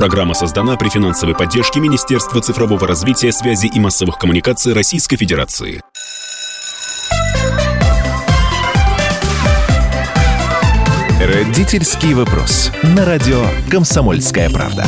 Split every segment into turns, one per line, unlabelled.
Программа создана при финансовой поддержке Министерства цифрового развития, связи и массовых коммуникаций Российской Федерации.
Родительский вопрос. На радио «Комсомольская правда».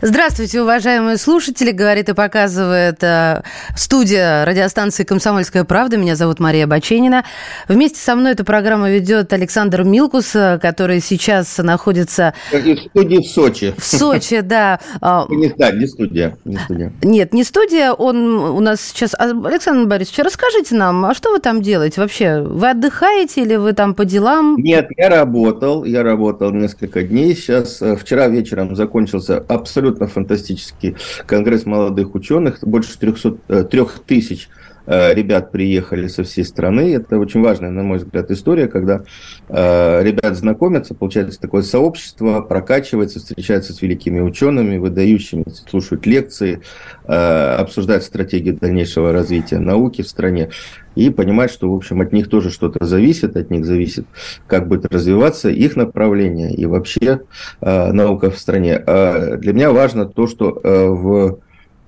Здравствуйте, уважаемые слушатели. Говорит и показывает э, студия радиостанции «Комсомольская правда». Меня зовут Мария Баченина. Вместе со мной эту программу ведет Александр Милкус, э, который сейчас находится...
В студии в Сочи.
В Сочи, да.
А, не, да, не студия, не студия.
Нет, не студия. Он у нас сейчас... А, Александр Борисович, расскажите нам, а что вы там делаете вообще? Вы отдыхаете или вы там по делам?
Нет, я работал. Я работал несколько дней. Сейчас э, вчера вечером закончился абсолютно абсолютно фантастический конгресс молодых ученых, больше 300, 3000 э, э, ребят приехали со всей страны. Это очень важная, на мой взгляд, история, когда э, ребят знакомятся, получается такое сообщество, прокачивается, встречаются с великими учеными, выдающими, слушают лекции, обсуждают стратегию дальнейшего развития науки в стране и понимать, что, в общем, от них тоже что-то зависит, от них зависит, как будет развиваться их направление и вообще э, наука в стране. А для меня важно то, что э, в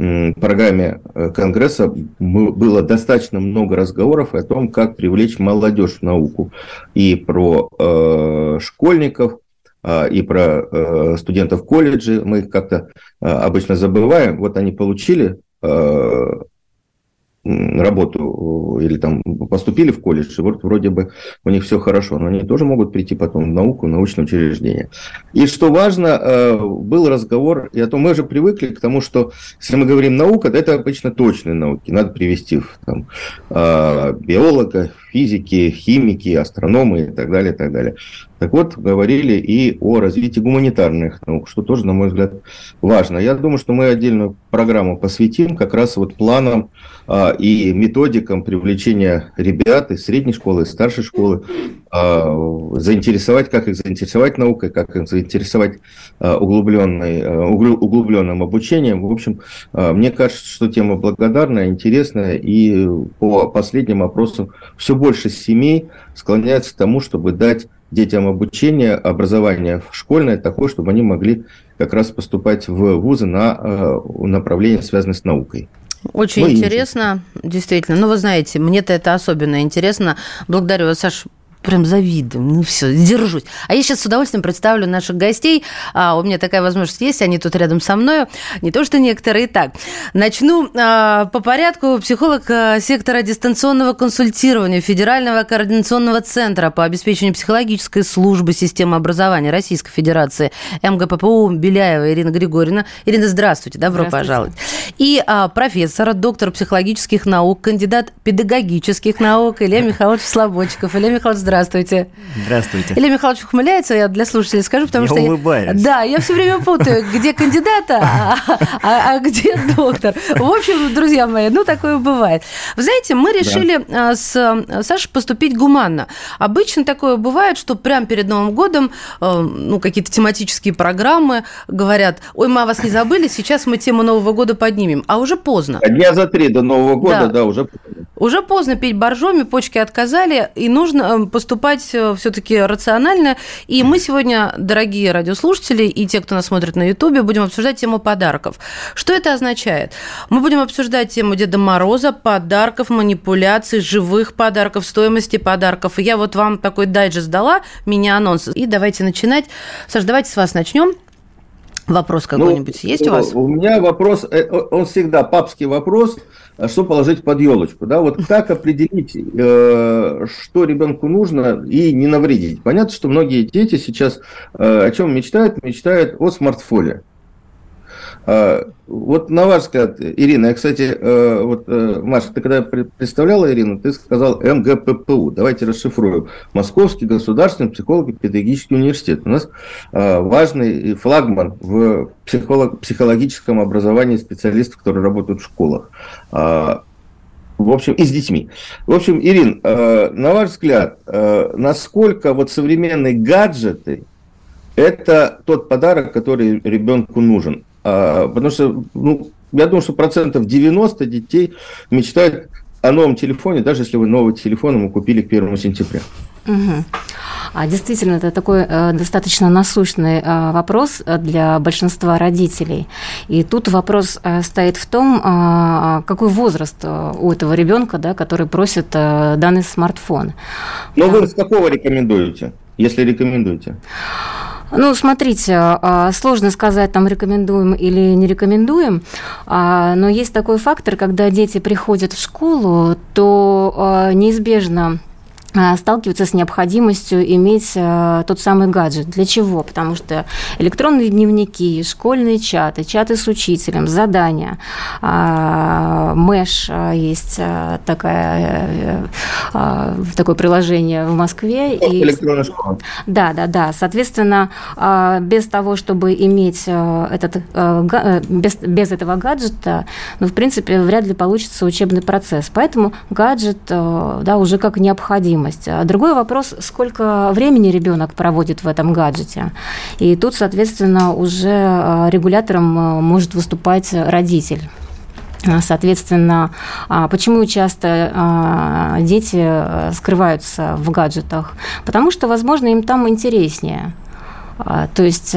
программе э, Конгресса было достаточно много разговоров о том, как привлечь молодежь в науку. И про э, школьников, э, и про э, студентов колледжа. Мы их как-то э, обычно забываем. Вот они получили э, работу или там поступили в колледж, и вот вроде бы у них все хорошо, но они тоже могут прийти потом в науку, в научное учреждение. И что важно, э, был разговор, и о том мы же привыкли к тому, что если мы говорим наука, это обычно точные науки, надо привести там, э, биолога, физики, химики, астрономы и так далее, и так далее. Так вот, говорили и о развитии гуманитарных наук, что тоже, на мой взгляд, важно. Я думаю, что мы отдельную программу посвятим как раз вот планам а, и методикам привлечения ребят из средней школы, из старшей школы, заинтересовать, как их заинтересовать наукой, как их заинтересовать а, углубленной, а, углубленным обучением. В общем, мне кажется, что тема благодарная, интересная, и по последним опросам все больше семей склоняются к тому, чтобы дать детям обучение, образование школьное такое, чтобы они могли как раз поступать в вузы на э, направление, связанное с наукой.
Очень ну, интересно, действительно. Ну, вы знаете, мне-то это особенно интересно. Благодарю вас, Саш, прям завидую. Ну все, держусь. А я сейчас с удовольствием представлю наших гостей. А, у меня такая возможность есть, они тут рядом со мной. Не то, что некоторые так. Начну а, по порядку. Психолог а, сектора дистанционного консультирования Федерального координационного центра по обеспечению психологической службы системы образования Российской Федерации МГППУ Беляева Ирина Григорьевна. Ирина, здравствуйте, добро здравствуйте. пожаловать. И а, профессор, доктор психологических наук, кандидат педагогических наук Илья Михайлович Слободчиков. Илья Михайлович, здравствуйте.
Здравствуйте.
Илья Михайлович ухмыляется, я для слушателей скажу, потому
я
что...
улыбаюсь.
Я, да, я все время путаю, где кандидата, а, а, а где доктор. В общем, друзья мои, ну, такое бывает. Вы знаете, мы решили да. с Сашей поступить гуманно. Обычно такое бывает, что прямо перед Новым годом, э, ну, какие-то тематические программы говорят, ой, мы о вас не забыли, сейчас мы тему Нового года поднимем. А уже поздно.
Дня за три до Нового года, да, да уже
Уже поздно пить боржоми, почки отказали, и нужно поступать э, все-таки рационально. И мы сегодня, дорогие радиослушатели и те, кто нас смотрит на Ютубе, будем обсуждать тему подарков. Что это означает? Мы будем обсуждать тему Деда Мороза, подарков, манипуляций, живых подарков, стоимости подарков. И я вот вам такой дайджест дала, мини-анонс. И давайте начинать. Саш, давайте с вас начнем. Вопрос ну, какой-нибудь ну, есть у вас?
У меня вопрос, э, он всегда папский вопрос, что положить под елочку, да? Вот как определить, э, что ребенку нужно и не навредить? Понятно, что многие дети сейчас э, о чем мечтают? Мечтают о смартфоне. А, вот на ваш взгляд, Ирина, я, кстати, э, вот, э, Маша, ты когда представляла Ирину, ты сказал МГППУ. Давайте расшифруем. Московский государственный психолого-педагогический университет. У нас а, важный флагман в психолог, психологическом образовании специалистов, которые работают в школах а, в общем, и с детьми. В общем, Ирин, э, на ваш взгляд, насколько вот современные гаджеты это тот подарок, который ребенку нужен? А, потому что, ну, я думаю, что процентов 90 детей мечтают о новом телефоне, даже если вы новый телефон ему купили к 1 сентября.
Угу. А действительно, это такой э, достаточно насущный э, вопрос для большинства родителей. И тут вопрос э, стоит в том, э, какой возраст э, у этого ребенка, да, который просит э, данный смартфон.
Но вы с какого рекомендуете, если рекомендуете?
Ну, смотрите, а, сложно сказать, там рекомендуем или не рекомендуем, а, но есть такой фактор, когда дети приходят в школу, то а, неизбежно сталкиваются с необходимостью иметь а, тот самый гаджет. Для чего? Потому что электронные дневники, школьные чаты, чаты с учителем, задания, а, Мэш есть такая, такое приложение в Москве.
Электронная школа.
Да, да, да. Соответственно, без того, чтобы иметь этот, без, без этого гаджета, ну, в принципе, вряд ли получится учебный процесс. Поэтому гаджет, да, уже как необходим необходимость. А другой вопрос, сколько времени ребенок проводит в этом гаджете. И тут, соответственно, уже а, регулятором а, может выступать родитель. А, соответственно, почему часто дети скрываются в гаджетах? Потому что, возможно, им там интереснее. То есть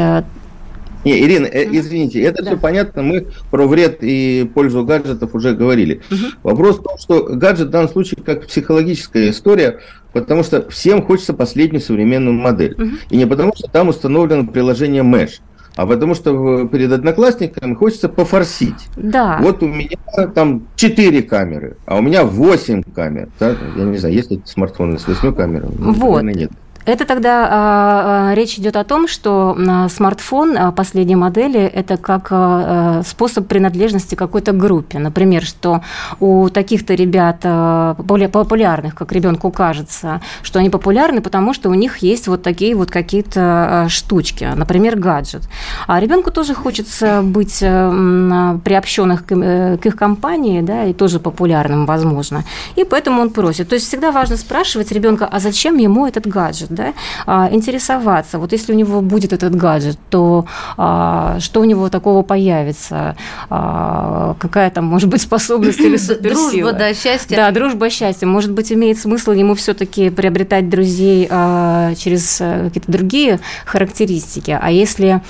не, Ирина, э, извините, это да. все понятно, мы про вред и пользу гаджетов уже говорили. Угу. Вопрос в том, что гаджет в данном случае как психологическая история, потому что всем хочется последнюю современную модель. Угу. И не потому, что там установлено приложение Mesh, а потому что перед одноклассниками хочется пофорсить.
Да.
Вот у меня там 4 камеры, а у меня 8 камер. Да? Я не знаю, есть ли смартфоны с 8 камерами?
Вот. Наверное, нет. Это тогда а, речь идет о том, что а, смартфон последней модели это как а, способ принадлежности какой-то группе. Например, что у таких-то ребят а, более популярных, как ребенку кажется, что они популярны, потому что у них есть вот такие вот какие-то штучки, например, гаджет. А ребенку тоже хочется быть приобщенных э, к их компании, да, и тоже популярным, возможно. И поэтому он просит. То есть всегда важно спрашивать ребенка, а зачем ему этот гаджет? Да, а, интересоваться. Вот если у него будет этот гаджет, то а, что у него такого появится? А, какая там может быть способность или суперсила?
Дружба, да, счастье.
Да, дружба, счастье. Может быть, имеет смысл ему все-таки приобретать друзей через э, какие-то другие характеристики. А если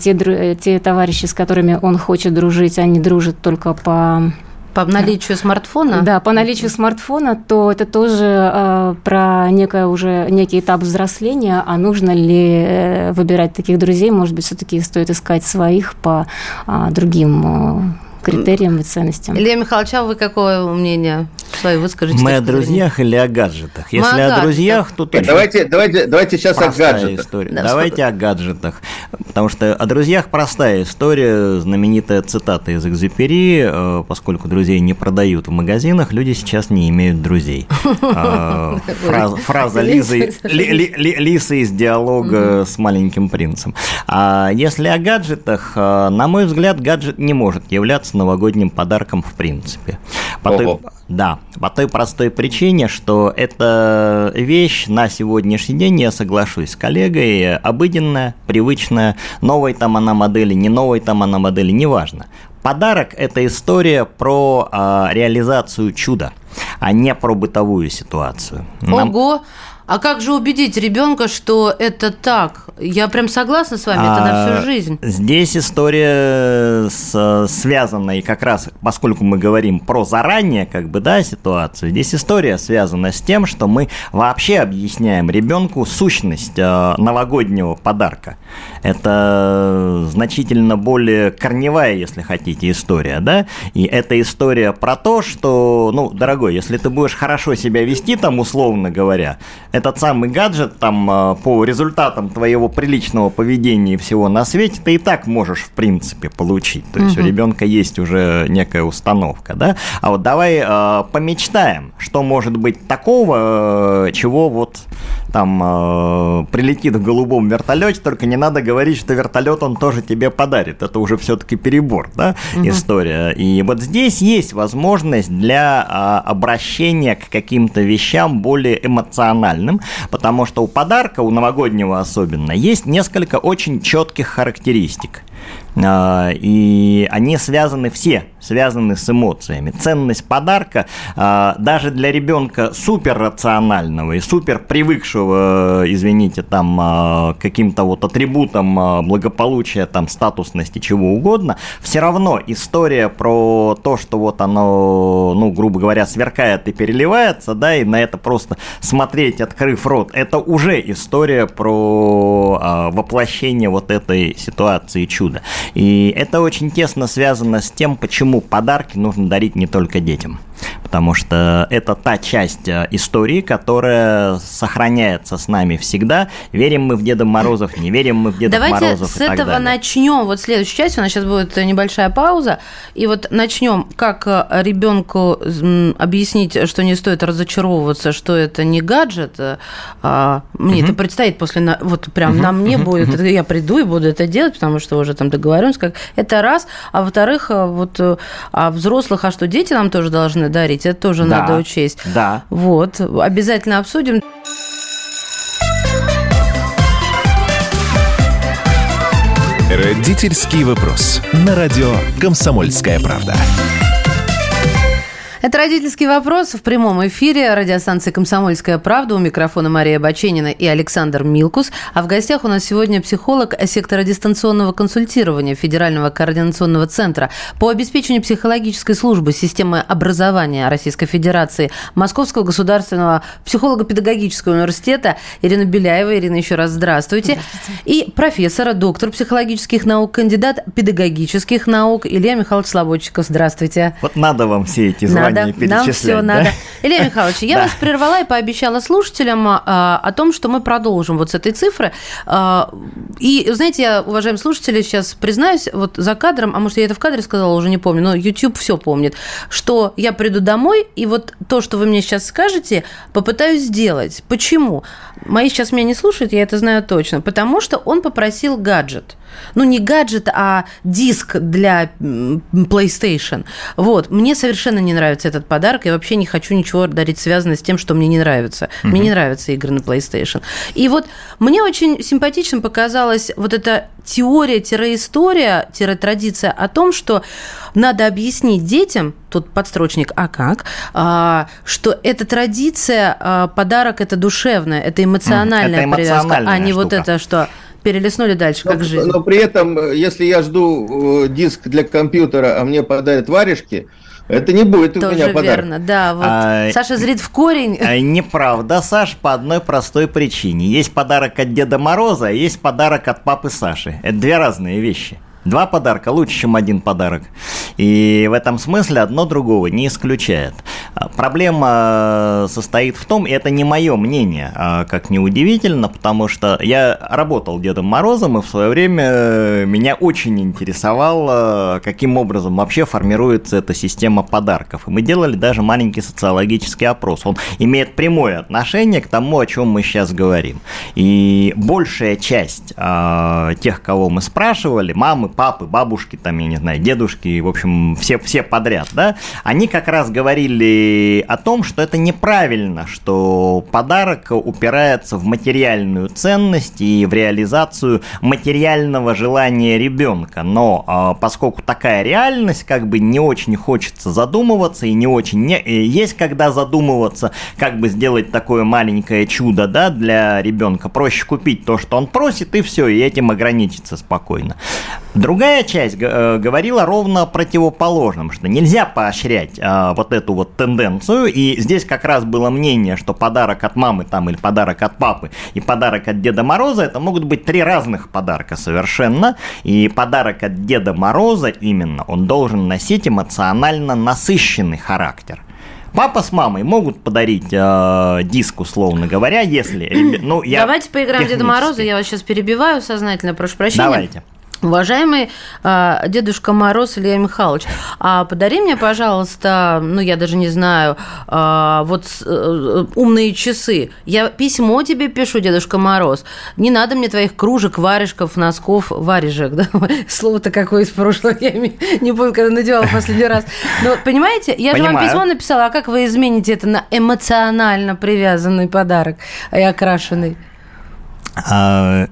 те, те товарищи, с которыми он хочет дружить, они дружат только по
по наличию смартфона?
Да, по наличию смартфона, то это тоже э, про некое уже некий этап взросления, а нужно ли э, выбирать таких друзей, может быть, все-таки стоит искать своих по э, другим э, критериям и ценностям.
Илья Михайлович, а вы какое мнение свое выскажите?
Мы о друзьях или о гаджетах? Если о, о друзьях, то...
Нет, давайте, давайте, давайте сейчас о гаджетах.
История. Да, давайте сколько... о гаджетах. Потому что о друзьях простая история, знаменитая цитата из Экзюпери, э, поскольку друзей не продают в магазинах, люди сейчас не имеют друзей. Э, фраза Лизы из диалога с маленьким принцем. А если о гаджетах, э, на мой взгляд, гаджет не может являться является новогодним подарком в принципе. По той, да, по той простой причине, что эта вещь на сегодняшний день, я соглашусь с коллегой, обыденная, привычная, новой там она модели, не новой там она модели, неважно. Подарок – это история про э, реализацию чуда, а не про бытовую ситуацию.
Нам... А как же убедить ребенка, что это так? Я прям согласна с вами, а, это на всю а, жизнь.
Здесь история с, связана, и как раз, поскольку мы говорим про заранее, как бы, да, ситуацию, здесь история связана с тем, что мы вообще объясняем ребенку сущность э, новогоднего подарка. Это значительно более корневая, если хотите, история, да? И это история про то, что, ну, дорогой, если ты будешь хорошо себя вести, там, условно говоря, этот самый гаджет там э, по результатам твоего приличного поведения и всего на свете ты и так можешь в принципе получить. То есть угу. у ребенка есть уже некая установка, да? А вот давай э, помечтаем, что может быть такого, э, чего вот там э, прилетит в голубом вертолете, только не надо говорить, что вертолет он тоже тебе подарит. Это уже все-таки перебор, да, угу. история. И вот здесь есть возможность для э, обращения к каким-то вещам более эмоциональным уникальным, потому что у подарка, у новогоднего особенно, есть несколько очень четких характеристик. А, и они связаны все связаны с эмоциями. Ценность подарка э, даже для ребенка супер рационального и супер привыкшего, извините, там э, каким-то вот атрибутом благополучия, там статусности, чего угодно, все равно история про то, что вот оно, ну, грубо говоря, сверкает и переливается, да, и на это просто смотреть, открыв рот, это уже история про воплощение вот этой ситуации чуда. И это очень тесно связано с тем, почему подарки нужно дарить не только детям потому что это та часть э, истории, которая сохраняется с нами всегда. Верим мы в Деда Морозов, не верим мы в Деда
Давайте
Морозов.
с этого начнем. Вот следующая часть, у нас сейчас будет небольшая пауза. И вот начнем, как э, ребенку объяснить, что не стоит разочаровываться, что это не гаджет. Э, а, мне это предстоит после, вот прям на мне будет, я приду и буду это делать, потому что уже там договоренность, как это раз. А во-вторых, вот а взрослых, а что дети нам тоже должны дарить, это тоже да, надо учесть.
Да.
Вот, обязательно обсудим.
Родительский вопрос. На радио «Комсомольская правда».
Это «Родительский вопрос» в прямом эфире радиостанции «Комсомольская правда». У микрофона Мария Баченина и Александр Милкус. А в гостях у нас сегодня психолог сектора дистанционного консультирования Федерального координационного центра по обеспечению психологической службы системы образования Российской Федерации Московского государственного психолого-педагогического университета Ирина Беляева. Ирина, еще раз здравствуйте. здравствуйте. И профессора, доктор психологических наук, кандидат педагогических наук Илья Михайлович Слободчиков. Здравствуйте.
Вот надо вам все эти звания
надо, нам все да? надо. Илья Михайлович, я вас прервала и пообещала слушателям а, о том, что мы продолжим вот с этой цифры. А, и, знаете, я, уважаемые слушатели, сейчас признаюсь, вот за кадром, а может, я это в кадре сказала, уже не помню, но YouTube все помнит, что я приду домой, и вот то, что вы мне сейчас скажете, попытаюсь сделать. Почему? Мои сейчас меня не слушают, я это знаю точно. Потому что он попросил гаджет ну не гаджет, а диск для PlayStation. Вот, мне совершенно не нравится этот подарок, я вообще не хочу ничего дарить связанное с тем, что мне не нравится. Угу. Мне не нравятся игры на PlayStation. И вот мне очень симпатичным показалась вот эта теория-история-традиция о том, что надо объяснить детям, тут подстрочник «а как?», а, что эта традиция, а, подарок – это душевное, это эмоциональная это привязка, а не штука. вот это, что перелистнули дальше, как но, жизнь.
Но при этом, если я жду э, диск для компьютера, а мне подарят варежки, это не будет
Тоже
у меня подарок.
верно, да. Вот. А, Саша зрит в корень.
А, неправда, Саш, по одной простой причине. Есть подарок от Деда Мороза, а есть подарок от папы Саши. Это две разные вещи. Два подарка лучше, чем один подарок. И в этом смысле одно другого не исключает. А, проблема состоит в том, и это не мое мнение, а, как ни удивительно, потому что я работал Дедом Морозом, и в свое время э, меня очень интересовало, каким образом вообще формируется эта система подарков. И мы делали даже маленький социологический опрос. Он имеет прямое отношение к тому, о чем мы сейчас говорим. И большая часть э, тех, кого мы спрашивали, мамы, папы, бабушки, там, я не знаю, дедушки, в общем, все, все подряд, да, они как раз говорили о том, что это неправильно, что подарок упирается в материальную ценность и в реализацию материального желания ребенка. Но а, поскольку такая реальность, как бы не очень хочется задумываться и не очень не, есть когда задумываться, как бы сделать такое маленькое чудо, да, для ребенка. Проще купить то, что он просит, и все, и этим ограничиться спокойно. Другая часть э, говорила ровно противоположном, что нельзя поощрять э, вот эту вот тенденцию, и здесь как раз было мнение, что подарок от мамы там или подарок от папы и подарок от Деда Мороза это могут быть три разных подарка совершенно, и подарок от Деда Мороза именно он должен носить эмоционально насыщенный характер. Папа с мамой могут подарить э, диск, условно говоря, если...
Ну, я Давайте поиграем в Деда Мороза, я вас сейчас перебиваю сознательно, прошу прощения.
Давайте.
Уважаемый э, Дедушка Мороз Илья Михайлович, а подари мне, пожалуйста, ну, я даже не знаю, э, вот э, умные часы. Я письмо тебе пишу, Дедушка Мороз. Не надо мне твоих кружек, варежков, носков, варежек, да? Слово-то какое из прошлого, я не помню, когда надевала последний раз. Но, понимаете, я Понимаю. же вам письмо написала, а как вы измените это на эмоционально привязанный подарок и окрашенный?
А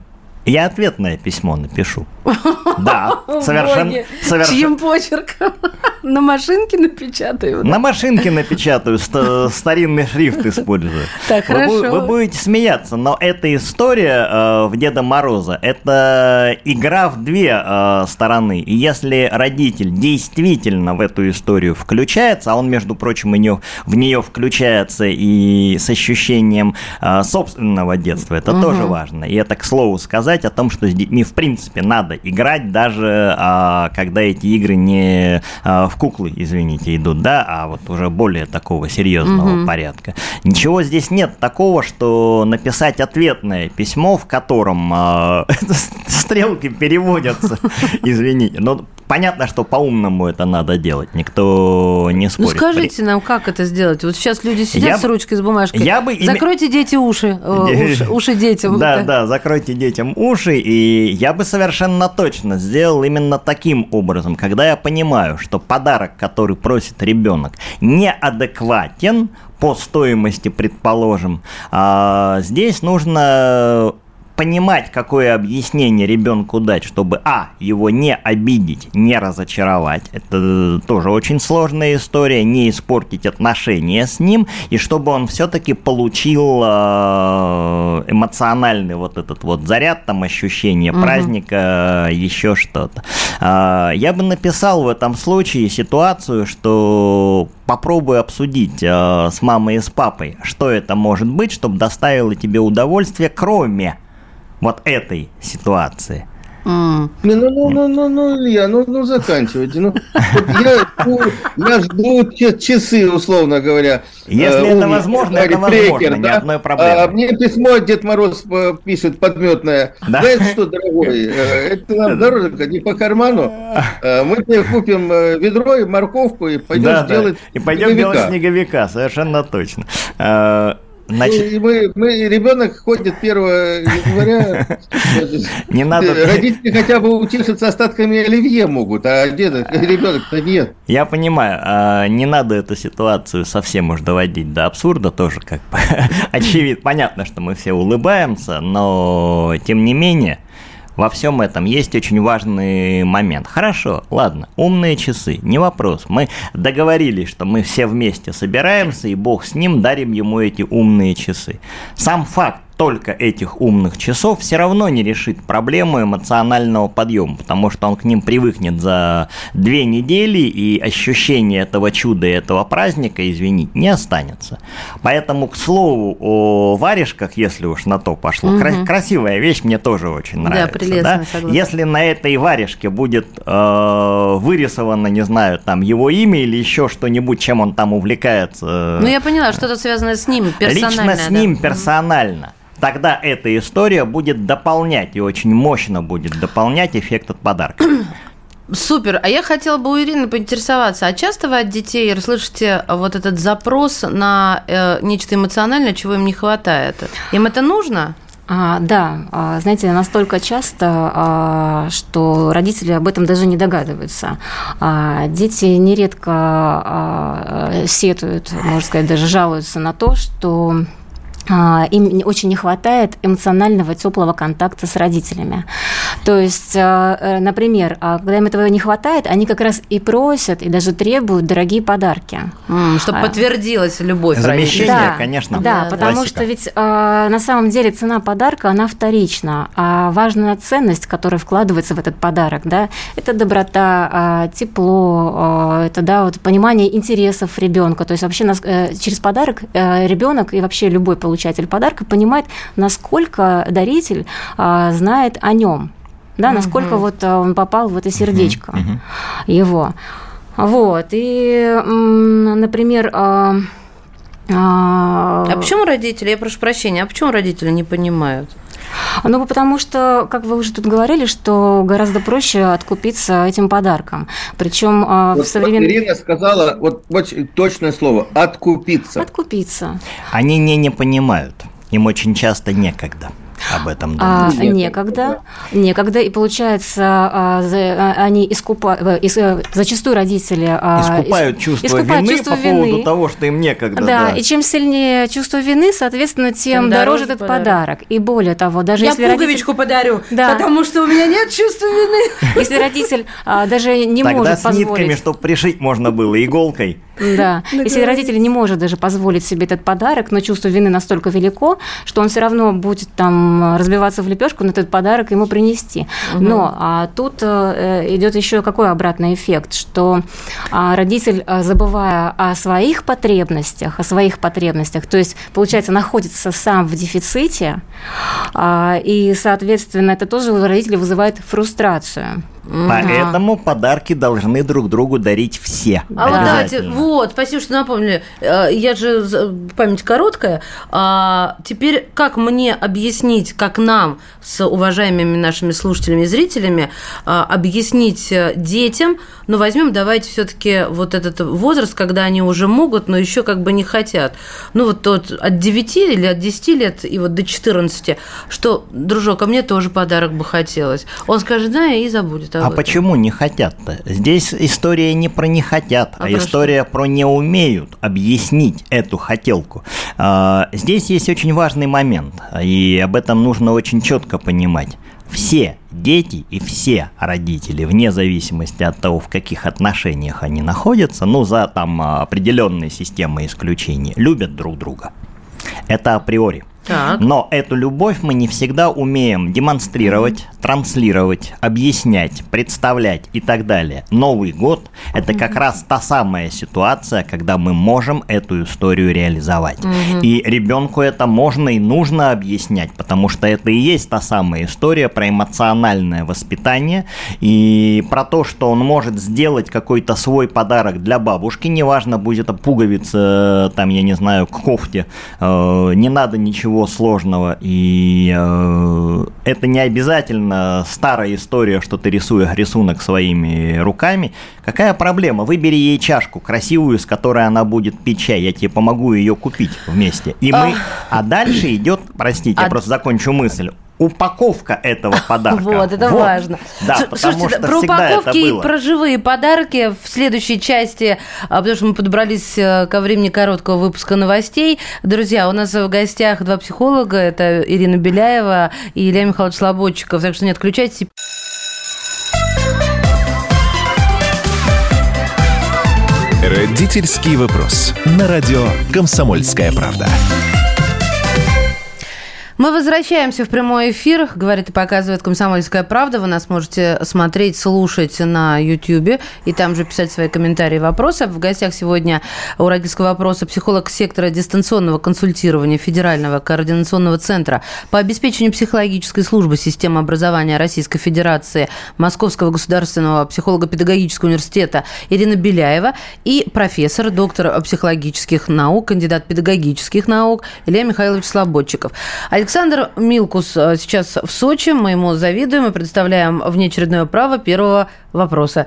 я ответное письмо напишу. Да, совершенно, совершенно.
Чьим почерком? На машинке напечатаю.
На машинке напечатаю, старинный шрифт использую.
Так, хорошо.
Вы будете смеяться, но эта история э, в Деда Мороза, это игра в две э, стороны. И если родитель действительно в эту историю включается, а он, между прочим, в нее включается и с ощущением э, собственного детства, это тоже важно. И это, к слову, сказать о том, что с детьми, в принципе, надо играть, даже когда эти игры не в куклы, извините, идут, да, а вот уже более такого серьезного угу. порядка. Ничего здесь нет такого, что написать ответное письмо, в котором э, стрелки переводятся, извините, но понятно, что по-умному это надо делать, никто не ну, спорит.
Ну скажите нам, как это сделать? Вот сейчас люди сидят я, с ручкой, с бумажкой. Я бы Закройте дети уши, уши, уши детям.
Да, да, закройте детям уши, и я бы совершенно точно сделал именно таким образом, когда я понимаю, что подарок, который просит ребенок, неадекватен по стоимости, предположим, а здесь нужно понимать, какое объяснение ребенку дать, чтобы, а, его не обидеть, не разочаровать, это тоже очень сложная история, не испортить отношения с ним, и чтобы он все-таки получил э, эмоциональный вот этот вот заряд, там, ощущение угу. праздника, еще что-то. А, я бы написал в этом случае ситуацию, что попробуй обсудить э, с мамой и с папой, что это может быть, чтобы доставило тебе удовольствие, кроме вот этой ситуации?
Mm. Ну, ну, ну, ну, ну, Илья, ну, ну заканчивайте. Ну, я, ну, я жду часы, условно говоря.
Если э, это возможно, это возможно, трекер, ни да? одной проблемы.
А, мне письмо Дед Мороз э, пишет подметное. Да? Знаете что, дорогой, э, это нам дорого, не по карману. Э, мы тебе купим ведро и морковку и пойдем да, делать
да. И пойдем снеговика. делать снеговика, совершенно точно.
Значит... Ну, мы, мы, ребенок ходит 1 января.
Не надо...
Родители хотя бы утешиться остатками оливье могут, а ребенок-то нет.
Я понимаю, а не надо эту ситуацию совсем уж доводить до абсурда, тоже как бы очевидно. Понятно, что мы все улыбаемся, но тем не менее во всем этом есть очень важный момент. Хорошо, ладно, умные часы, не вопрос. Мы договорились, что мы все вместе собираемся, и Бог с ним дарим ему эти умные часы. Сам факт только этих умных часов все равно не решит проблему эмоционального подъема, потому что он к ним привыкнет за две недели, и ощущение этого чуда и этого праздника, извините, не останется. Поэтому, к слову, о варежках, если уж на то пошло, угу. кра- красивая вещь, мне тоже очень нравится. Да, прелестно, да? Если на этой варежке будет э, вырисовано, не знаю, там его имя или еще что-нибудь, чем он там увлекается.
Ну, я поняла, что-то связанное с ним,
персонально. Лично с ним, да? персонально тогда эта история будет дополнять, и очень мощно будет дополнять эффект от подарка.
Супер. А я хотела бы у Ирины поинтересоваться, а часто вы от детей слышите вот этот запрос на э, нечто эмоциональное, чего им не хватает? Им это нужно?
А, да, а, знаете, настолько часто, а, что родители об этом даже не догадываются. А, дети нередко а, сетуют, можно сказать, даже жалуются на то, что им очень не хватает эмоционального теплого контакта с родителями. То есть, а, э, например, а, когда им этого не хватает, они как раз и просят, и даже требуют дорогие подарки.
чтобы подтвердилась любовь.
Замещение, да, конечно.
Да, да потому что ведь на самом деле цена подарка, она вторична, а важная ценность, которая вкладывается в этот подарок, да, это доброта, тепло, это, да, вот понимание интересов ребенка. То есть вообще э, через подарок э, ребенок и вообще любой получатель подарка понимает, насколько даритель а, знает о нем, да, насколько угу. вот а, он попал в это сердечко угу. его. Вот, и, например, а,
а, а почему родители, я прошу прощения, а почему родители не понимают?
Ну, потому что, как вы уже тут говорили, что гораздо проще откупиться этим подарком. Причем
а, вот в современном... Ирина сказала вот очень точное слово – откупиться.
Откупиться.
Они не, не понимают. Им очень часто некогда. Об этом
думать? А, некогда. Некогда. И получается, а, а, они искупают, э, зачастую родители...
Искупают чувство искупают вины чувство по вины. поводу того, что им некогда.
Да, да, и чем сильнее чувство вины, соответственно, тем, тем дороже этот подарок. подарок. И более того, даже
Я
если
пуговичку
родитель...
подарю, да. потому что у меня нет чувства вины.
Если родитель даже не
Тогда
может
с
позволить...
нитками, чтобы пришить можно было, иголкой.
Да. Если родитель не может даже позволить себе этот подарок, но чувство вины настолько велико, что он все равно будет там разбиваться в лепешку на этот подарок ему принести. Угу. Но а, тут а, идет еще какой обратный эффект, что а, родитель, забывая о своих потребностях, о своих потребностях, то есть, получается, находится сам в дефиците, а, и, соответственно, это тоже у родителей вызывает фрустрацию.
Поэтому подарки должны друг другу дарить все.
А вот давайте, вот, спасибо, что напомнили. Э, я же память короткая. А теперь как мне объяснить, как нам с уважаемыми нашими слушателями и зрителями а, объяснить э, детям, ну возьмем, давайте все-таки вот этот возраст, когда они уже могут, но еще как бы не хотят. Ну вот тот от 9 или от 10 лет и вот до 14, что, дружок, а мне тоже подарок бы хотелось. Он скажет, да, и забудет
а почему не хотят-то? Здесь история не про не хотят, а, а история про не умеют объяснить эту хотелку. А, здесь есть очень важный момент, и об этом нужно очень четко понимать. Все дети и все родители, вне зависимости от того, в каких отношениях они находятся, ну, за там определенные системы исключений, любят друг друга. Это априори. Так. Но эту любовь мы не всегда умеем демонстрировать, транслировать, объяснять, представлять и так далее. Новый год – это как раз та самая ситуация, когда мы можем эту историю реализовать. И ребенку это можно и нужно объяснять, потому что это и есть та самая история про эмоциональное воспитание и про то, что он может сделать какой-то свой подарок для бабушки, неважно, будет это пуговица, там, я не знаю, к кофте, э, не надо ничего ничего сложного, и э, это не обязательно старая история, что ты рисуешь рисунок своими руками. Какая проблема? Выбери ей чашку красивую, с которой она будет пить чай, я тебе помогу ее купить вместе. И мы, а дальше идет, простите, а... я просто закончу мысль упаковка этого подарка.
Вот, это вот. важно.
Да, Слушайте,
что про упаковки и про живые подарки в следующей части, а, потому что мы подобрались э, ко времени короткого выпуска новостей. Друзья, у нас в гостях два психолога, это Ирина Беляева и Илья Михайлович Слободчиков, так что не отключайтесь.
Родительский вопрос. На радио «Комсомольская правда».
Мы возвращаемся в прямой эфир, говорит и показывает «Комсомольская правда». Вы нас можете смотреть, слушать на YouTube и там же писать свои комментарии и вопросы. В гостях сегодня у родительского вопроса психолог сектора дистанционного консультирования Федерального координационного центра по обеспечению психологической службы системы образования Российской Федерации Московского государственного психолого-педагогического университета Ирина Беляева и профессор, доктор психологических наук, кандидат педагогических наук Илья Михайлович Слободчиков. Александр Милкус э, сейчас в Сочи. Мы ему завидуем и представляем внеочередное право первого вопроса.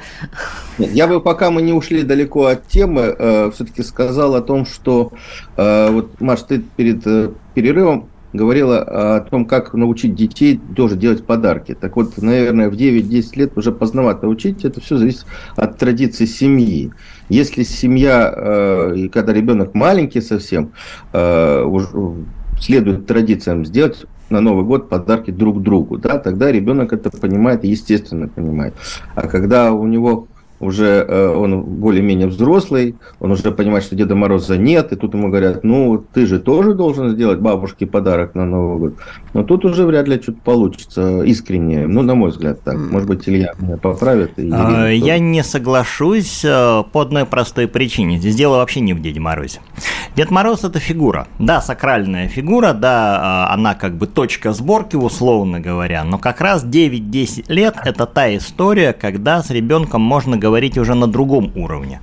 я бы, пока мы не ушли далеко от темы, э, все-таки сказал о том, что э, вот, Маш, ты перед э, перерывом говорила о том, как научить детей тоже делать подарки. Так вот, наверное, в 9-10 лет уже поздновато учить. Это все зависит от традиции семьи. Если семья, э, когда ребенок маленький совсем, э, следует традициям сделать на Новый год подарки друг другу, да, тогда ребенок это понимает, естественно понимает. А когда у него уже э, он более-менее взрослый, он уже понимает, что Деда Мороза нет, и тут ему говорят, ну, ты же тоже должен сделать бабушке подарок на Новый год. Но тут уже вряд ли что-то получится искренне, ну, на мой взгляд, так. Может быть, Илья меня поправит. И
а, Я не соглашусь э, по одной простой причине. Здесь дело вообще не в Деде Морозе. Дед Мороз – это фигура. Да, сакральная фигура, да, а, она как бы точка сборки, условно говоря, но как раз 9-10 лет – это та история, когда с ребенком можно говорить говорить уже на другом уровне.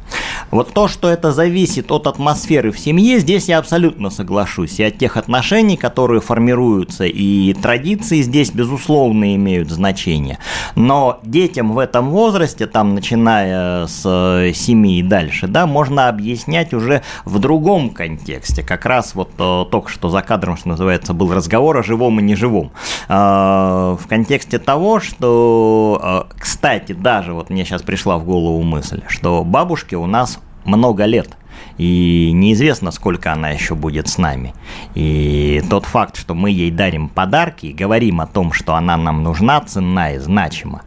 Вот то, что это зависит от атмосферы в семье, здесь я абсолютно соглашусь. И от тех отношений, которые формируются, и традиции здесь, безусловно, имеют значение. Но детям в этом возрасте, там, начиная с 7 и дальше, да, можно объяснять уже в другом контексте. Как раз вот э, только что за кадром, что называется, был разговор о живом и неживом. Э, в контексте того, что, э, кстати, даже вот мне сейчас пришла в голову мысль, что бабушке у нас много лет. И неизвестно, сколько она еще будет с нами. И тот факт, что мы ей дарим подарки и говорим о том, что она нам нужна, ценна и значима,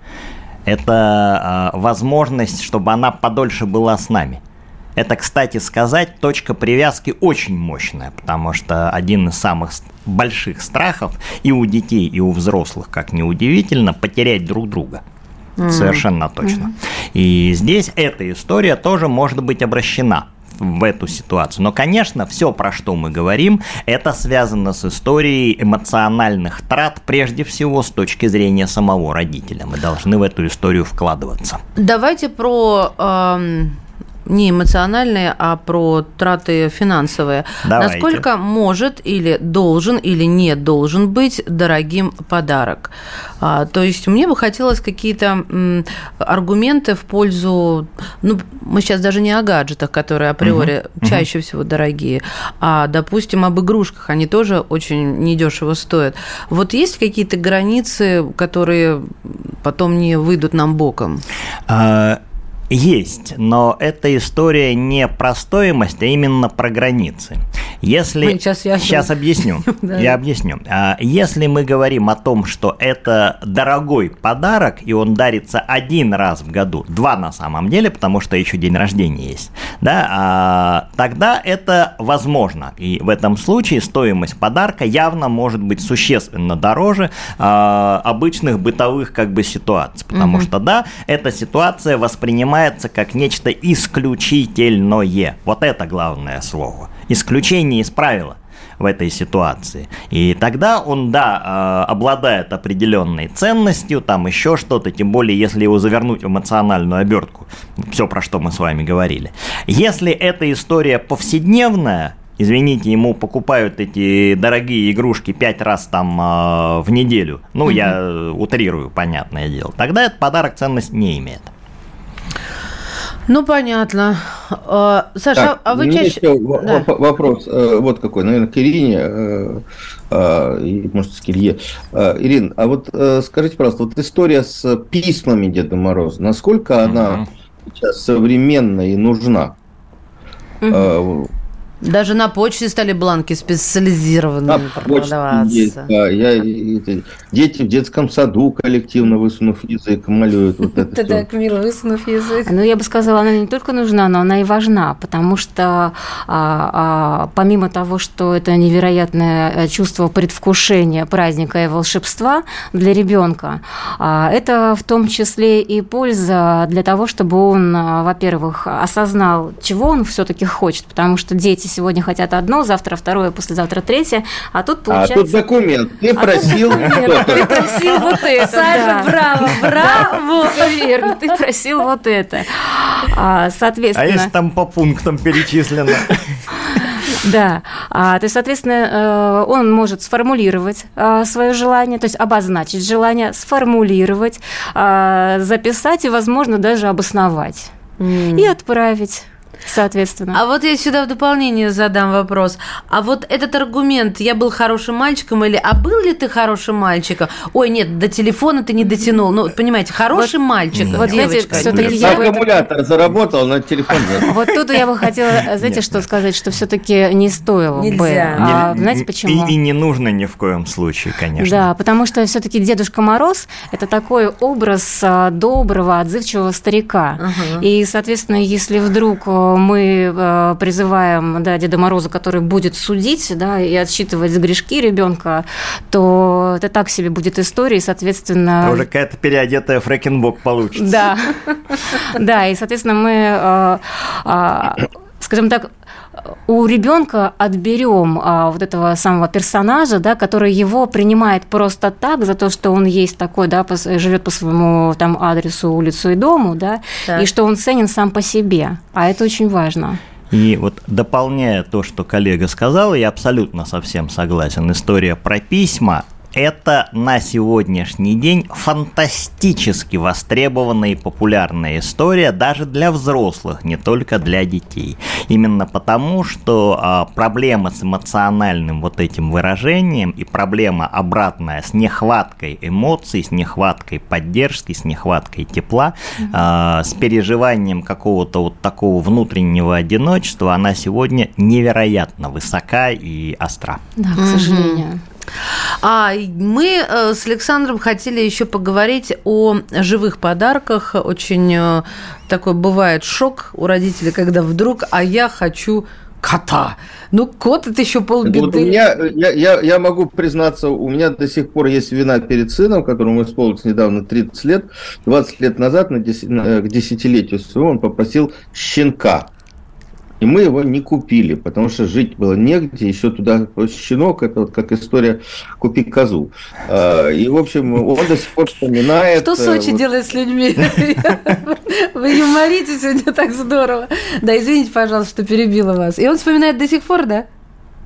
это э, возможность, чтобы она подольше была с нами. Это, кстати сказать, точка привязки очень мощная, потому что один из самых больших страхов и у детей, и у взрослых, как ни удивительно, потерять друг друга. Mm. Совершенно точно. Mm. И здесь эта история тоже может быть обращена в эту ситуацию. Но, конечно, все, про что мы говорим, это связано с историей эмоциональных трат, прежде всего с точки зрения самого родителя. Мы должны в эту историю вкладываться.
Давайте про эм, не эмоциональные, а про траты финансовые. Давайте. Насколько может или должен или не должен быть дорогим подарок? А, то есть мне бы хотелось какие-то м, аргументы в пользу, ну, мы сейчас даже не о гаджетах, которые априори угу. чаще угу. всего дорогие, а, допустим, об игрушках, они тоже очень недешево стоят. Вот есть какие-то границы, которые потом не выйдут нам боком?
А есть, но эта история не про стоимость, а именно про границы. Если... Сейчас, я... Сейчас объясню. Я объясню. А, если мы говорим о том, что это дорогой подарок, и он дарится один раз в году, два на самом деле, потому что еще день рождения есть, да, а, тогда это возможно. И в этом случае стоимость подарка явно может быть существенно дороже а, обычных бытовых как бы ситуаций. Потому угу. что, да, эта ситуация воспринимается как нечто исключительное. Вот это главное слово исключение из правила в этой ситуации. И тогда он, да, а, обладает определенной ценностью, там еще что-то, тем более, если его завернуть в эмоциональную обертку, все, про что мы с вами говорили. Если эта история повседневная, извините, ему покупают эти дорогие игрушки пять раз там э, в неделю, ну, mm-hmm. я утрирую, понятное дело, тогда этот подарок ценность не имеет.
Ну, понятно. А, Саша, так, а вы чаще...
Да. Вопрос э, вот какой, наверное, к Ирине, э, а, может, к Илье. А, Ирин, а вот э, скажите, пожалуйста, вот история с письмами Деда Мороза, насколько она сейчас современна и нужна?
Угу. Даже на почте стали бланки специализированные на продаваться. Есть,
да, я, это, дети в детском саду коллективно высунув язык малюют вот это
Ты так мило высунув язык. Ну, я бы сказала, она не только нужна, но она и важна, потому что а, а, помимо того, что это невероятное э, чувство предвкушения праздника и волшебства для ребенка, а, это в том числе и польза для того, чтобы он, во-первых, осознал, чего он все-таки хочет, потому что дети сегодня хотят одно, завтра второе, послезавтра третье, а тут получается...
А тут документ, ты а просил
Ты просил вот это, Саша, браво, браво! Верно, ты просил вот это. А, соответственно... А
если там по пунктам перечислено?
Да. А, то есть, соответственно, э, он может сформулировать а, свое желание, то есть обозначить желание, сформулировать, а, записать и, возможно, даже обосновать. Mm. И отправить соответственно.
А вот я сюда в дополнение задам вопрос. А вот этот аргумент, я был хорошим мальчиком или, а был ли ты хорошим мальчиком? Ой, нет, до телефона ты не дотянул. Ну, понимаете, хороший вот, мальчик, вот, девочка.
Знаете, я аккумулятор это... заработал, на телефон
Вот тут я бы хотела, знаете, что сказать, что все-таки не стоило бы. А, знаете почему?
И, и не нужно ни в коем случае, конечно.
Да, потому что все-таки Дедушка Мороз – это такой образ а, доброго, отзывчивого старика. И, соответственно, если вдруг мы э, призываем да, Деда Мороза, который будет судить да, и отсчитывать грешки ребенка, то это так себе будет история, и, соответственно...
Это уже какая-то переодетая фрэкенбок получится.
Да, да, и, соответственно, мы э, э, скажем так, у ребенка отберем а, вот этого самого персонажа, да, который его принимает просто так за то, что он есть такой, да, по, живет по своему там адресу, улицу и дому, да, так. и что он ценен сам по себе. А это очень важно.
И вот дополняя то, что коллега сказал, я абсолютно совсем согласен. История про письма это на сегодняшний день фантастически востребованная и популярная история даже для взрослых, не только для детей. Именно потому, что а, проблема с эмоциональным вот этим выражением и проблема обратная с нехваткой эмоций, с нехваткой поддержки, с нехваткой тепла, mm-hmm. а, с переживанием какого-то вот такого внутреннего одиночества, она сегодня невероятно высока и остра.
Да, к сожалению.
А мы э, с Александром хотели еще поговорить о живых подарках. Очень э, такой бывает шок у родителей, когда вдруг, а я хочу кота. Ну, кот это еще полбеды. Вот
у меня, я, я, я могу признаться, у меня до сих пор есть вина перед сыном, которому исполнилось недавно 30 лет. 20 лет назад, на 10, к десятилетию своего, он попросил щенка. И мы его не купили, потому что жить было негде. Еще туда щенок, это вот как история «Купи козу». А, и, в общем, он до сих пор вспоминает...
Что Сочи вот... делает с людьми? Вы юморите сегодня так здорово. Да, извините, пожалуйста, что перебила вас. И он вспоминает до сих пор, да?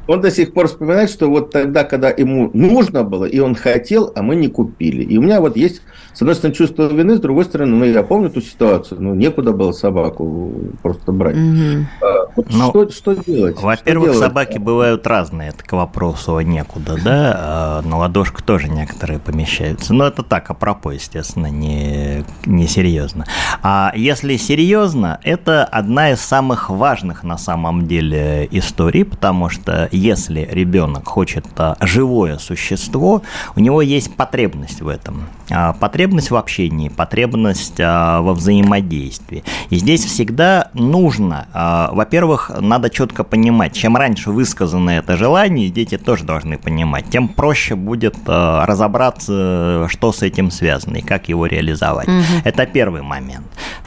Он до сих пор вспоминает, что вот тогда, когда ему нужно было, и он хотел, а мы не купили. И у меня вот есть, с одной стороны, чувство вины, с другой стороны, ну, я помню эту ситуацию, ну, некуда было собаку просто брать. Угу. А, вот
ну, что, что делать? Во-первых, что собаки бывают разные, это к вопросу некуда, да, а на ладошку тоже некоторые помещаются. Но это так, апропо, естественно, не, не серьезно. А если серьезно, это одна из самых важных на самом деле историй, потому что если ребенок хочет а, живое существо, у него есть потребность в этом. А, потребность в общении, потребность а, во взаимодействии. И здесь всегда нужно, во-первых, надо четко понимать, чем раньше высказано это желание, дети тоже должны понимать, тем проще будет разобраться, что с этим связано и как его реализовать. Угу. Это первый момент.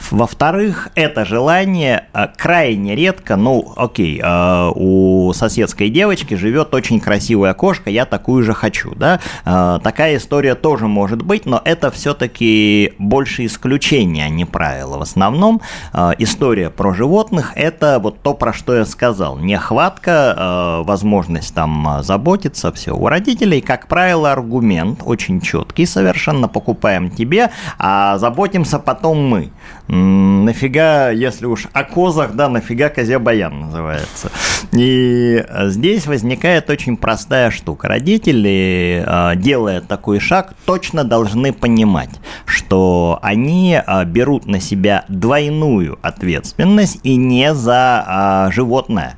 Во-вторых, это желание крайне редко, ну, окей, у соседской девушки девочки живет очень красивая кошка, я такую же хочу, да. А, такая история тоже может быть, но это все-таки больше исключение, а не правило. В основном а, история про животных – это вот то, про что я сказал. Нехватка, а, возможность там заботиться, все. У родителей, как правило, аргумент очень четкий совершенно. Покупаем тебе, а заботимся потом мы. Нафига, если уж о козах, да, нафига козе баян называется. И здесь здесь возникает очень простая штука. Родители, а, делая такой шаг, точно должны понимать, что они а, берут на себя двойную ответственность и не за а, животное.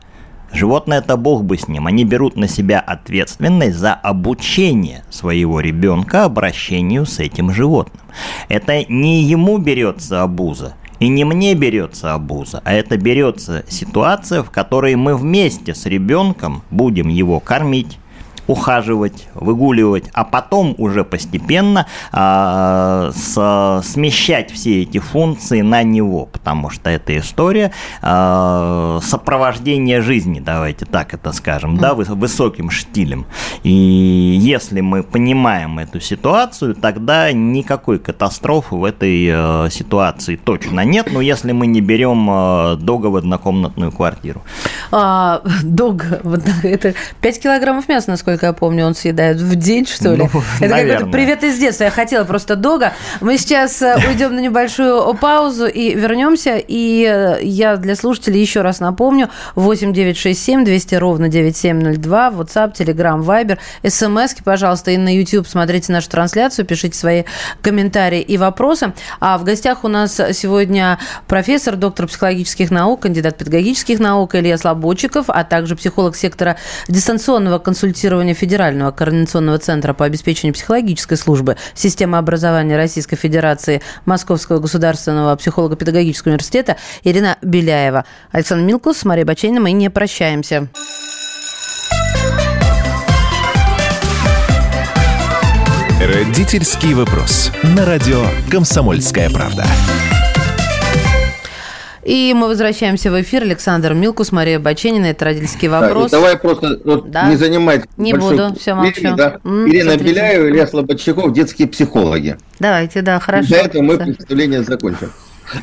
Животное это бог бы с ним. Они берут на себя ответственность за обучение своего ребенка обращению с этим животным. Это не ему берется обуза, и не мне берется обуза, а это берется ситуация, в которой мы вместе с ребенком будем его кормить, ухаживать, выгуливать, а потом уже постепенно э, с, смещать все эти функции на него, потому что это история э, сопровождения жизни, давайте так это скажем, да, высоким штилем. И если мы понимаем эту ситуацию, тогда никакой катастрофы в этой э, ситуации точно нет, но если мы не берем э, дога в однокомнатную квартиру.
А, дог, это 5 килограммов мяса, насколько насколько я помню, он съедает в день, что ли. Ну, Это какой-то привет из детства. Я хотела просто дога. Мы сейчас э, уйдем на небольшую паузу и вернемся. И э, я для слушателей еще раз напомню. 8 9 6 7 200 ровно 9702. WhatsApp, Telegram, Viber. смс пожалуйста, и на YouTube смотрите нашу трансляцию, пишите свои комментарии и вопросы. А в гостях у нас сегодня профессор, доктор психологических наук, кандидат педагогических наук Илья Слободчиков, а также психолог сектора дистанционного консультирования функционирования Федерального координационного центра по обеспечению психологической службы системы образования Российской Федерации Московского государственного психолого-педагогического университета Ирина Беляева. Александр Милкус, Мария Баченина. Мы не прощаемся.
Родительский вопрос. На радио «Комсомольская правда».
И мы возвращаемся в эфир. Александр Милкус, Мария Баченина. Это родительский вопрос.
Да, давай просто вот, да? не занимать
Не буду, все молчу.
Да. М-м, Ирина смотрите. Беляева, Илья Слободчаков, детские психологи.
Давайте, да, хорошо.
До этого мы представление закончим.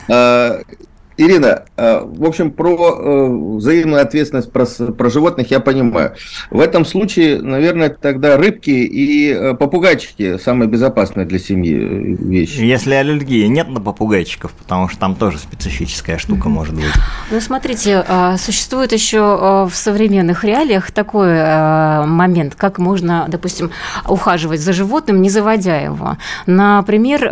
А, Ирина, э, в общем, про э, взаимную ответственность про, про животных я понимаю. В этом случае, наверное, тогда рыбки и э, попугайчики самые безопасные для семьи вещи.
Если аллергии нет на попугайчиков, потому что там тоже специфическая штука может быть.
Ну, смотрите, существует еще в современных реалиях такой момент, как можно, допустим, ухаживать за животным, не заводя его. Например,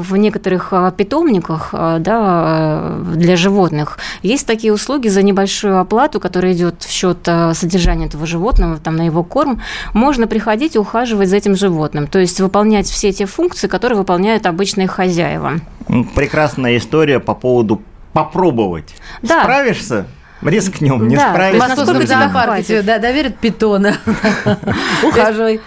в некоторых питомниках, да, для животных. Есть такие услуги за небольшую оплату, которая идет в счет э, содержания этого животного, там, на его корм. Можно приходить и ухаживать за этим животным. То есть выполнять все те функции, которые выполняют обычные хозяева.
Прекрасная история по поводу попробовать. Да. Справишься? Рискнем, не да, справишься.
Московский зоопарк тебе доверит питона. Ухаживай.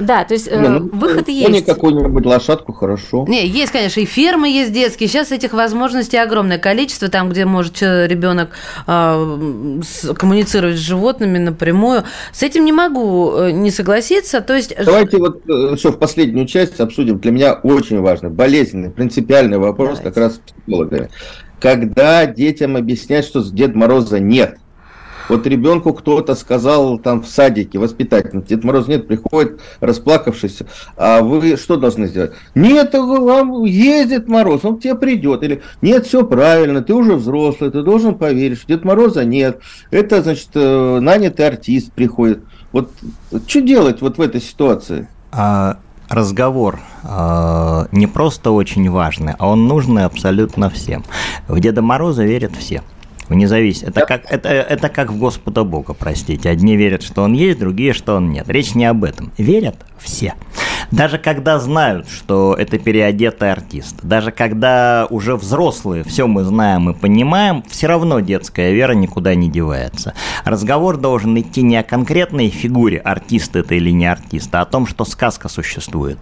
Да, то есть не, ну, выход
есть. Не какую-нибудь лошадку, хорошо.
Не, есть, конечно, и фермы есть детские. Сейчас этих возможностей огромное количество, там, где может ребенок э, коммуницировать с животными напрямую. С этим не могу э, не согласиться. То есть...
Давайте вот еще э, в последнюю часть обсудим. Для меня очень важный, болезненный, принципиальный вопрос Давайте. как раз психолога. Когда детям объяснять, что Дед Мороза нет – вот ребенку кто-то сказал там в садике, воспитательно, Дед Мороз нет, приходит расплакавшийся, а вы что должны сделать? Нет, вам ездит Мороз, он к тебе придет. Или нет, все правильно, ты уже взрослый, ты должен поверить, что Дед Мороза нет. Это, значит, э, нанятый артист приходит. Вот что делать вот в этой ситуации?
А, разговор э, не просто очень важный, а он нужный абсолютно всем. В Деда Мороза верят все вне зависимости. Это как, это, это как в Господа Бога, простите. Одни верят, что он есть, другие, что он нет. Речь не об этом. Верят все. Даже когда знают, что это переодетый артист, даже когда уже взрослые, все мы знаем и понимаем, все равно детская вера никуда не девается. Разговор должен идти не о конкретной фигуре, артист это или не артист, а о том, что сказка существует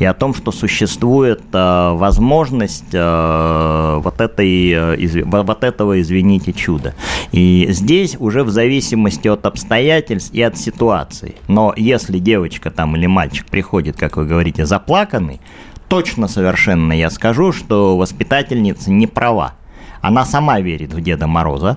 и о том, что существует э, возможность э, вот, этой, э, вот этого, извините, чуда. И здесь уже в зависимости от обстоятельств и от ситуации. Но если девочка там или мальчик приходит, как вы говорите, заплаканный, точно совершенно я скажу, что воспитательница не права. Она сама верит в Деда Мороза,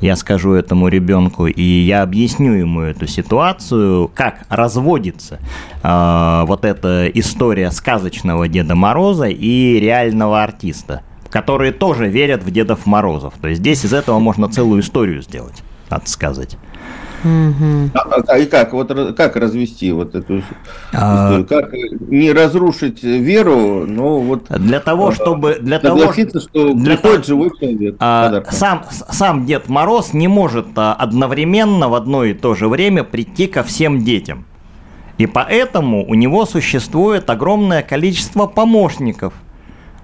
я скажу этому ребенку, и я объясню ему эту ситуацию, как разводится э, вот эта история сказочного Деда Мороза и реального артиста, которые тоже верят в Дедов Морозов. То есть здесь из этого можно целую историю сделать, надо сказать.
Угу. А, а и как вот как развести вот эту а... как не разрушить веру, но вот
для того, чтобы для того, что для приходит живой человек. А, сам сам Дед Мороз не может а, одновременно в одно и то же время прийти ко всем детям, и поэтому у него существует огромное количество помощников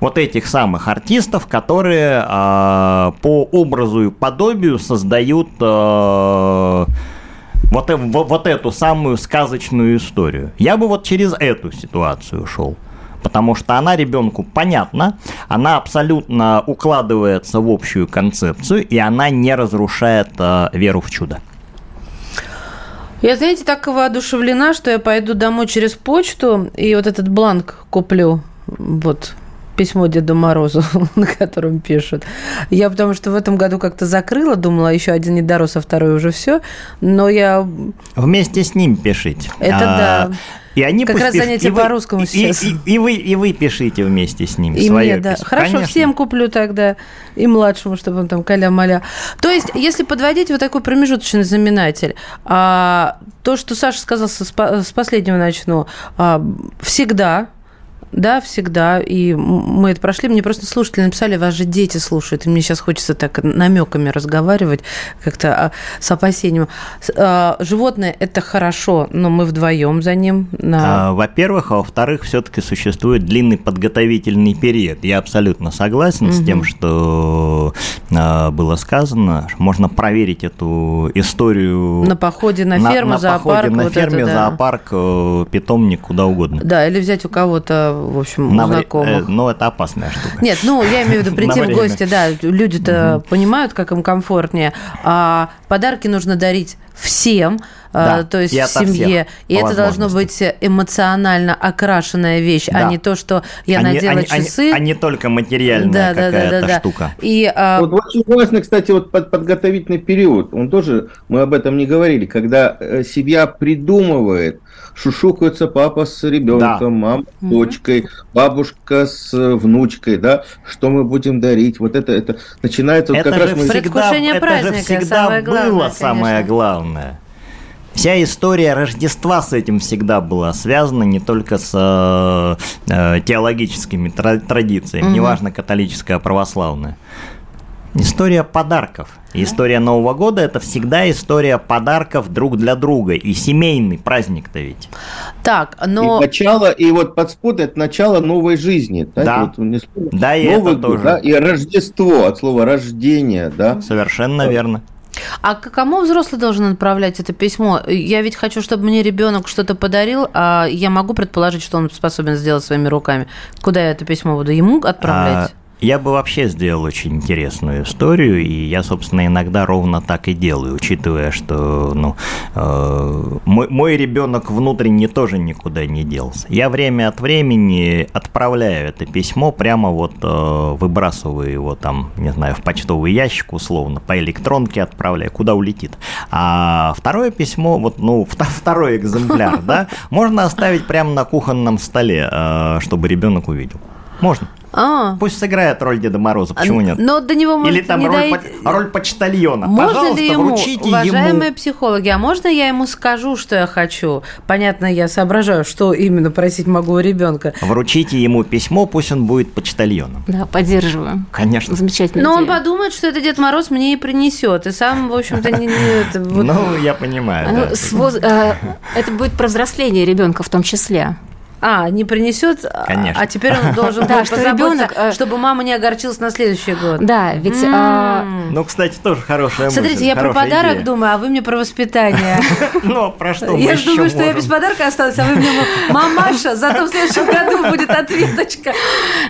вот этих самых артистов, которые э, по образу и подобию создают э, вот, э, вот эту самую сказочную историю. Я бы вот через эту ситуацию шел. Потому что она ребенку понятна, она абсолютно укладывается в общую концепцию, и она не разрушает э, веру в чудо.
Я, знаете, так воодушевлена, что я пойду домой через почту и вот этот бланк куплю. Вот, письмо Деду Морозу, на котором пишут. Я потому что в этом году как-то закрыла, думала, еще один не дорос, а второй уже все. Но я...
Вместе с ним пишите.
Это а, да.
И они
как раз занятие по-русскому сейчас.
И, и, и, вы, и вы пишите вместе с ним
и свое мне, да. письмо. Хорошо, Конечно. всем куплю тогда, и младшему, чтобы он там каля-маля. То есть, если подводить вот такой промежуточный знаменатель, а, то, что Саша сказал, с, с последнего начну, а, всегда да, всегда. И мы это прошли. Мне просто слушатели написали, вас же дети слушают. И мне сейчас хочется так намеками разговаривать, как-то а, с опасением. А, животное – это хорошо, но мы вдвоем за ним.
На... А, во-первых, а во-вторых, все-таки существует длинный подготовительный период. Я абсолютно согласен угу. с тем, что было сказано. Можно проверить эту историю
на походе на ферму, на, на
зоопарк. Походе на вот ферме, это, да. зоопарк, э, питомник, куда угодно.
Да, или взять у кого-то в общем,
На вре-
знакомых.
э, Ну, это опасная штука.
Нет, ну, я имею в виду прийти в гости, да, люди-то понимают, как им комфортнее. А подарки нужно дарить всем,
Да,
то есть
и
в семье. И это должно быть эмоционально окрашенная вещь, а
Да.
не то, что я
а не-
надела
а не- а не-
часы.
А не только материальная какая-то штука.
И а,
Вот очень важно, кстати, вот под подготовительный период, он тоже, мы об этом не говорили, когда э, семья придумывает, шушукаются папа с ребенком,
Да.
мама с дочкой, бабушка с э, внучкой, да, что мы будем дарить, вот это, это начинается, вот
это
как
же
раз мы...
всегда, это же
праздника,
всегда
самое главное,
было
конечно.
самое главное. Вся история Рождества с этим всегда была связана не только с э, э, теологическими тра- традициями,
Мгм.
неважно католическая, православная. История подарков. И История Нового года это всегда история подарков друг для друга. И семейный праздник-то ведь.
так,
И
но
начало, и вот подспудно это начало новой жизни. знаете,
Да.
вот.
Да, и
Новый
это
год,
тоже.
да, и Рождество от слова рождение, да.
Совершенно верно.
А к кому взрослый должен отправлять это письмо? Я ведь хочу, чтобы мне ребенок что-то подарил, а я могу предположить, что он способен сделать своими руками. Куда я это письмо буду ему отправлять?
А, Я бы вообще сделал очень интересную историю, и я, собственно, иногда ровно так и делаю, учитывая, что ну, э, мой, мой ребенок внутренне тоже никуда не делся. Я время от времени отправляю это письмо, прямо вот э, выбрасываю его там, не знаю, в почтовый ящик условно, по электронке отправляю, куда улетит. А второе письмо, вот, ну, вто- второй экземпляр, да, можно оставить прямо на кухонном столе, э, чтобы ребенок увидел. Можно.
А,
Пусть сыграет роль Деда Мороза, почему нет?
Но до него может
Или там
не
роль,
дойти-
по- роль почтальона.
Можно
Пожалуйста,
ли ему,
вручите
уважаемые
ему.
психологи, а можно я ему скажу, что я хочу? Понятно, я соображаю, что именно просить могу у ребенка.
Вручите ему письмо, пусть он будет почтальоном.
Да, поддерживаю.
Конечно.
Замечательно.
Но он подумает, что это Дед Мороз мне и принесет. И сам, в общем-то, не...
Ну, я понимаю. да.
Это будет про взросление ребенка в том числе.
А, не принесет, а-
Конечно.
а теперь он должен
Да, что ребенок, э,
чтобы мама не огорчилась на следующий год.
Да, ведь а.
Ну, кстати, тоже хорошая мысль.
Смотрите, я про подарок
идея.
думаю, а вы мне про воспитание.
Ну, про что
Я же думаю, что я без подарка осталась, а вы мне мамаша, зато в следующем году будет ответочка.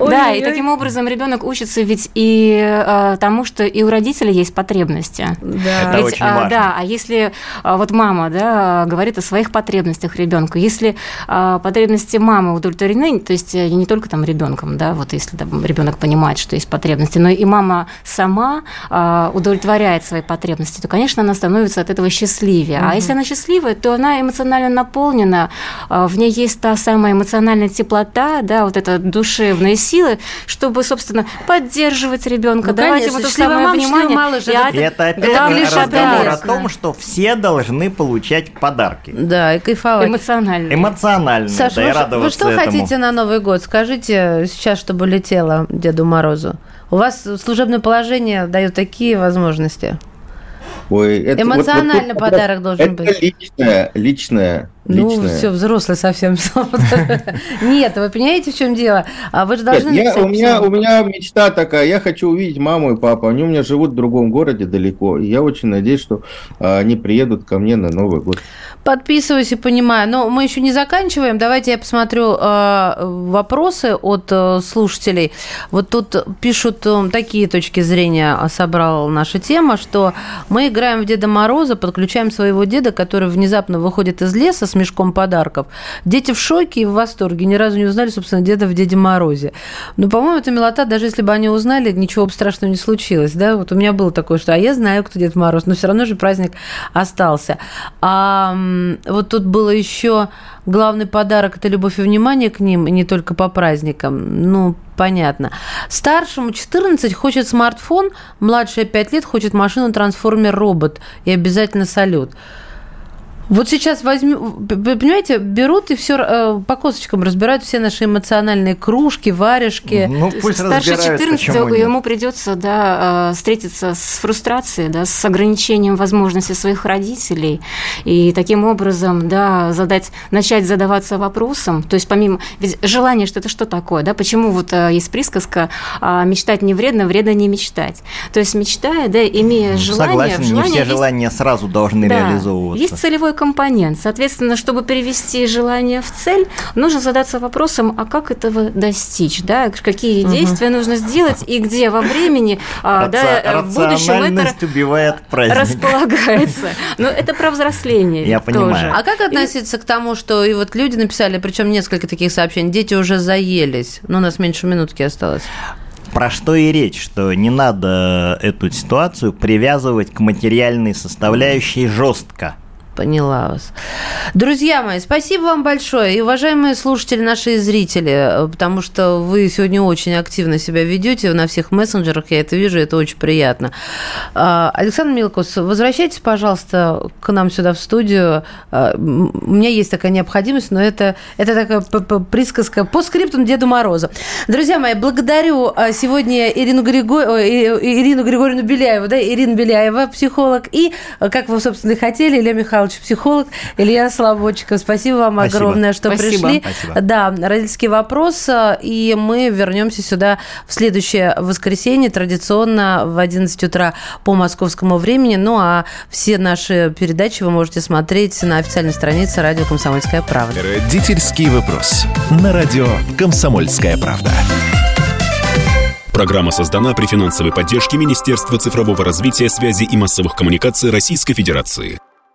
да, и таким образом ребенок учится ведь и а, тому, что и у родителей есть потребности.
Да.
Это
Ведь,
очень
а,
важно.
Да, а если а, вот мама да, говорит о своих потребностях ребенка, если а, потребности мамы удовлетворены, то есть э, не только там ребенком, да, вот если там ребенок понимает, что есть потребности, но и мама сама а, удовлетворяет свои потребности, то, конечно, она становится от этого счастливее. А если она счастливая, то она эмоционально наполнена, а, в ней есть та самая эмоциональная теплота, да, вот эта душевная сила, чтобы, собственно, поддерживать ребенка,
Ну,
давать
конечно,
ему то самое
мама,
внимание.
малыш,
И
это-
это опять
Это
же
лишь
разговор о том, что все должны получать подарки.
Да, и кайфовать.
эмоционально.
Эмоционально,
Саша,
да, и
вы,
радоваться
что
этому.
хотите на Новый год? Скажите сейчас, чтобы летело Деду Морозу. У вас служебное положение дает такие возможности.
Ой, это вот- вот
Эмоционально
тут
подарок должен
это
быть.
личное, личное,
Ну, все, взрослый совсем. Нет, вы понимаете, в чем дело? А вы же
Нет,
должны
я-
написать
у, меня, у меня мечта такая, я хочу увидеть маму и папу, они у меня живут в другом городе далеко, и я очень надеюсь, что а, они приедут ко мне на Новый год.
Подписываюсь и понимаю. Но мы еще не заканчиваем. Давайте я посмотрю э, вопросы от э, слушателей. Вот тут пишут э, такие точки зрения, собрала наша тема, что мы играем в Деда Мороза, подключаем своего деда, который внезапно выходит из леса с мешком подарков. Дети в шоке и в восторге. Ни разу не узнали, собственно, деда в Деде Морозе. Но, по-моему, это милота. Даже если бы они узнали, ничего бы страшного не случилось. Да? Вот у меня было такое, что а я знаю, кто Дед Мороз, но все равно же праздник остался. А вот тут было еще главный подарок – это любовь и внимание к ним, и не только по праздникам. Ну, понятно. Старшему 14 хочет смартфон, младшая 5 лет хочет машину трансформер-робот и обязательно салют. Вот сейчас возьму, понимаете, берут и все по косточкам разбирают все наши эмоциональные кружки, варежки.
Ну, пусть
Старше
разбираются,
14
почему нет.
ему придется да, э, встретиться с фрустрацией, да, с ограничением возможностей своих родителей. И таким образом да, задать, начать задаваться вопросом. То есть помимо... Ведь желание, что это что такое? Да? Почему вот э, есть присказка а, «мечтать не вредно, вредно не мечтать». То есть мечтая, да, имея желание...
Согласен,
в
не все
есть-
желания сразу должны
да,
реализовываться.
Есть целевой компонент. Соответственно, чтобы перевести желание в цель, нужно задаться вопросом, а как этого достичь, да, какие угу. действия нужно сделать и где во времени,
а, да, в будущем это убивает
располагается. Но это про взросление.
Я понимаю.
А как относиться к тому, что и вот люди написали, причем несколько таких сообщений, дети уже заелись, но у нас меньше минутки осталось.
Про что и речь, что не надо эту ситуацию привязывать к материальной составляющей жестко.
Поняла вас. Друзья мои, спасибо вам большое. И, уважаемые слушатели, наши зрители, потому что вы сегодня очень активно себя ведете на всех мессенджерах, я это вижу, это очень приятно. А, Александр Милкус, возвращайтесь, пожалуйста, к нам сюда в студию. А, у меня есть такая необходимость, но это, это такая присказка по скриптам Деду Мороза. Друзья мои, благодарю а, сегодня Ирину, Григор... Ирину Григорьевну Беляеву, да, Ирина Беляева, психолог, и, как вы, собственно, и хотели, Илья Михайлович Михайлович, психолог, Илья Слободчиков. Спасибо вам Спасибо. огромное, что Спасибо. пришли. Спасибо. Да, родительский вопрос, и мы вернемся сюда в следующее воскресенье, традиционно в 11 утра по московскому времени. Ну, а все наши передачи вы можете смотреть на официальной странице радио «Комсомольская правда».
Родительский вопрос. На радио «Комсомольская правда».
Программа создана при финансовой поддержке Министерства цифрового развития, связи и массовых коммуникаций Российской Федерации.